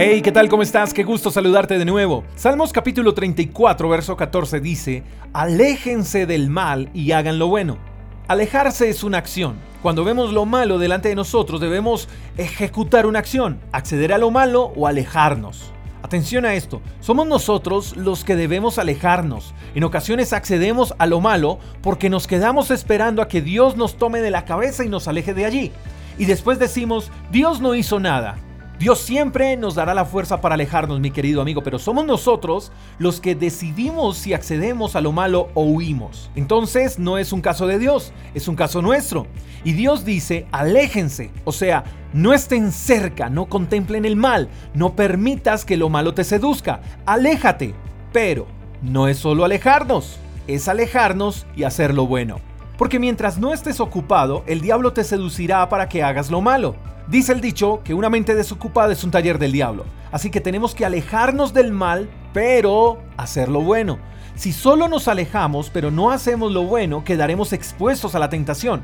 Hey, ¿qué tal? ¿Cómo estás? Qué gusto saludarte de nuevo. Salmos capítulo 34, verso 14 dice, Aléjense del mal y hagan lo bueno. Alejarse es una acción. Cuando vemos lo malo delante de nosotros debemos ejecutar una acción, acceder a lo malo o alejarnos. Atención a esto, somos nosotros los que debemos alejarnos. En ocasiones accedemos a lo malo porque nos quedamos esperando a que Dios nos tome de la cabeza y nos aleje de allí. Y después decimos, Dios no hizo nada, Dios siempre nos dará la fuerza para alejarnos, mi querido amigo, pero somos nosotros los que decidimos si accedemos a lo malo o huimos. Entonces no es un caso de Dios, es un caso nuestro. Y Dios dice, aléjense, o sea, no estén cerca, no contemplen el mal, no permitas que lo malo te seduzca, aléjate. Pero no es solo alejarnos, es alejarnos y hacer lo bueno. Porque mientras no estés ocupado, el diablo te seducirá para que hagas lo malo. Dice el dicho que una mente desocupada es un taller del diablo, así que tenemos que alejarnos del mal, pero hacer lo bueno. Si solo nos alejamos, pero no hacemos lo bueno, quedaremos expuestos a la tentación.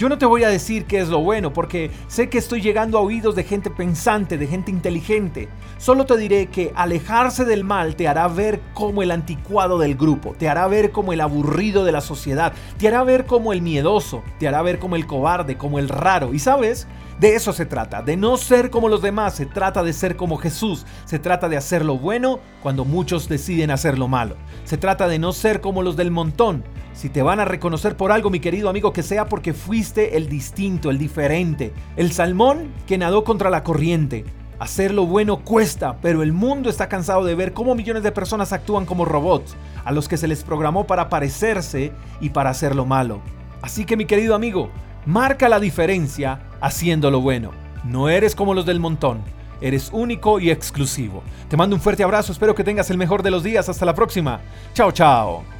Yo no te voy a decir qué es lo bueno, porque sé que estoy llegando a oídos de gente pensante, de gente inteligente. Solo te diré que alejarse del mal te hará ver como el anticuado del grupo, te hará ver como el aburrido de la sociedad, te hará ver como el miedoso, te hará ver como el cobarde, como el raro. Y sabes, de eso se trata, de no ser como los demás, se trata de ser como Jesús, se trata de hacer lo bueno cuando muchos deciden hacer lo malo, se trata de no ser como los del montón. Si te van a reconocer por algo, mi querido amigo, que sea porque fuiste el distinto, el diferente, el salmón que nadó contra la corriente. Hacer lo bueno cuesta, pero el mundo está cansado de ver cómo millones de personas actúan como robots, a los que se les programó para parecerse y para hacer lo malo. Así que mi querido amigo, Marca la diferencia haciendo lo bueno. No eres como los del montón. Eres único y exclusivo. Te mando un fuerte abrazo, espero que tengas el mejor de los días. Hasta la próxima. Chao, chao.